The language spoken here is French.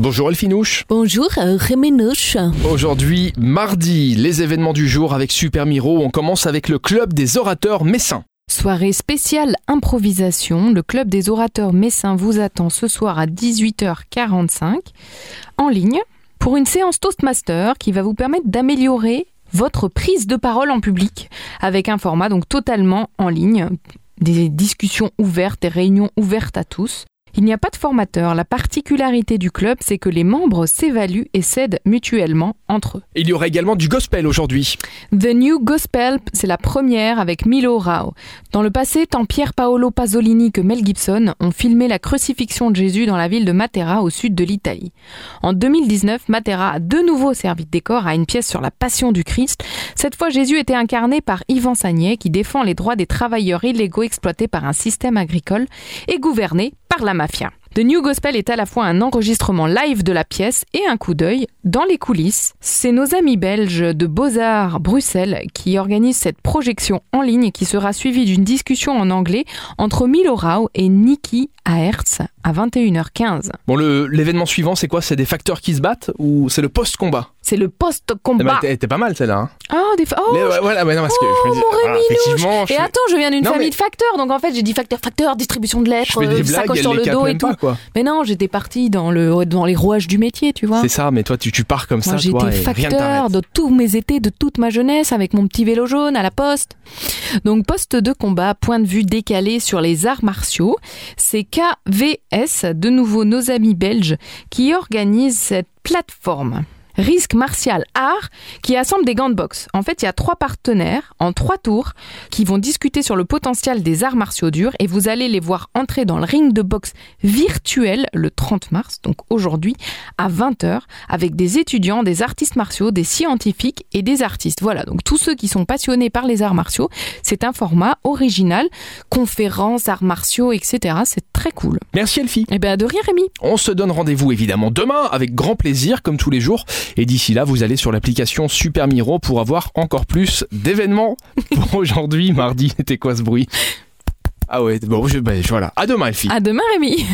Bonjour Elfinouche. Bonjour euh, Réménouche. Aujourd'hui, mardi, les événements du jour avec Super Miro. On commence avec le club des orateurs messins. Soirée spéciale improvisation. Le club des orateurs messins vous attend ce soir à 18h45 en ligne pour une séance Toastmaster qui va vous permettre d'améliorer votre prise de parole en public avec un format donc totalement en ligne, des discussions ouvertes, des réunions ouvertes à tous. Il n'y a pas de formateur. La particularité du club, c'est que les membres s'évaluent et s'aident mutuellement entre eux. Il y aura également du gospel aujourd'hui. The New Gospel, c'est la première avec Milo Rao. Dans le passé, tant Pier Paolo Pasolini que Mel Gibson ont filmé la crucifixion de Jésus dans la ville de Matera au sud de l'Italie. En 2019, Matera a de nouveau servi de décor à une pièce sur la passion du Christ. Cette fois, Jésus était incarné par Yvan Sagnet qui défend les droits des travailleurs illégaux exploités par un système agricole et gouverné la mafia. The New Gospel est à la fois un enregistrement live de la pièce et un coup d'œil dans les coulisses. C'est nos amis belges de Beaux-Arts Bruxelles qui organisent cette projection en ligne qui sera suivie d'une discussion en anglais entre Milo Rao et Nikki Aerts à 21h15. Bon, l'événement suivant, c'est quoi? C'est des facteurs qui se battent ou c'est le post-combat? C'est le Eh ben, post-combat. t'es- pas mal celle-là. Hein Oh, des fa- oh, Les- voilà, ouais, non, parce que oh, je me dis, Rémi effectivement, je Et fais, attends, je viens d'une famille mais- de facteurs, donc en fait j'ai dit facteur, facteur, distribution de je lettres, fais des euh, blagues, sacoche sur le dos et tout. pas, quoi. Mais non, j'étais partie dans le dans les rouages du métier, tu vois. C'est ça, mais toi, tu, tu pars comme Moi ça, toi, et ne facteur de tous mes étés, de toute ma jeunesse, avec mon petit vélo jaune à la poste. Donc poste de combat, point de vue décalé sur les arts martiaux. C'est KVS, de nouveau nos amis belges, qui organisent cette plateforme. Risque Martial Art qui assemble des gants de boxe. En fait, il y a trois partenaires en trois tours qui vont discuter sur le potentiel des arts martiaux durs et vous allez les voir entrer dans le ring de boxe virtuel le 30 mars, donc aujourd'hui, à 20h, avec des étudiants, des artistes martiaux, des scientifiques et des artistes. Voilà, donc tous ceux qui sont passionnés par les arts martiaux, c'est un format original, conférences, arts martiaux, etc. C'est très cool. Merci Elfie. Et ben de rien Rémi. On se donne rendez-vous évidemment demain avec grand plaisir comme tous les jours. Et d'ici là, vous allez sur l'application Super Miro pour avoir encore plus d'événements. Pour aujourd'hui, mardi, c'était quoi ce bruit? Ah ouais, bon, je, ben, voilà. À demain Elfie. À demain Rémi.